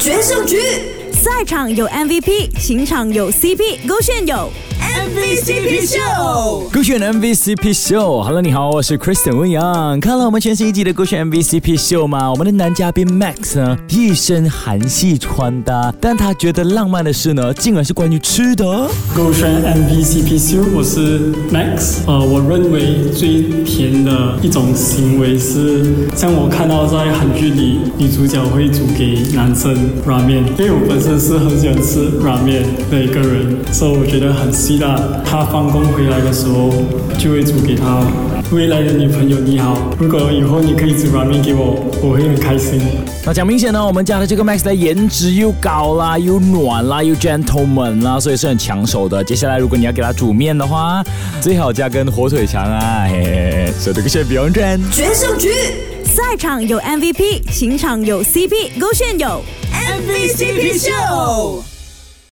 决胜局，赛场有 MVP，情场有 CP，勾选有 MVCP 秀。勾选 MVCP 秀，Hello，你好，我是 Kristen 温阳。看了我们全新一季的勾选 MVCP 秀吗？我们的男嘉宾 Max 呢，一身韩系穿搭，但他觉得浪漫的事呢，竟然是关于吃的。勾选 MVCP 秀，我是 Max。呃，我认为最甜的一种行为是，像我看到在韩剧里，女主角会煮给男生拉面，因为我本身是很喜欢吃拉面的一个人，所以我觉得很期待他放工回来的时候，就会煮给他未来的女朋友你好。如果以后你可以煮拉面给我，我会很开心。那讲明显呢，我们家的这个 Max 的颜值又高啦，又暖啦，又 gentleman 啦，所以是很抢手的。接下来如果你要给他煮面的话，最好加根火腿肠啊，嘿嘿嘿，所以这个是不用转。决胜局，赛场有 MVP，情场有 CP，勾选有 MVCP 秀。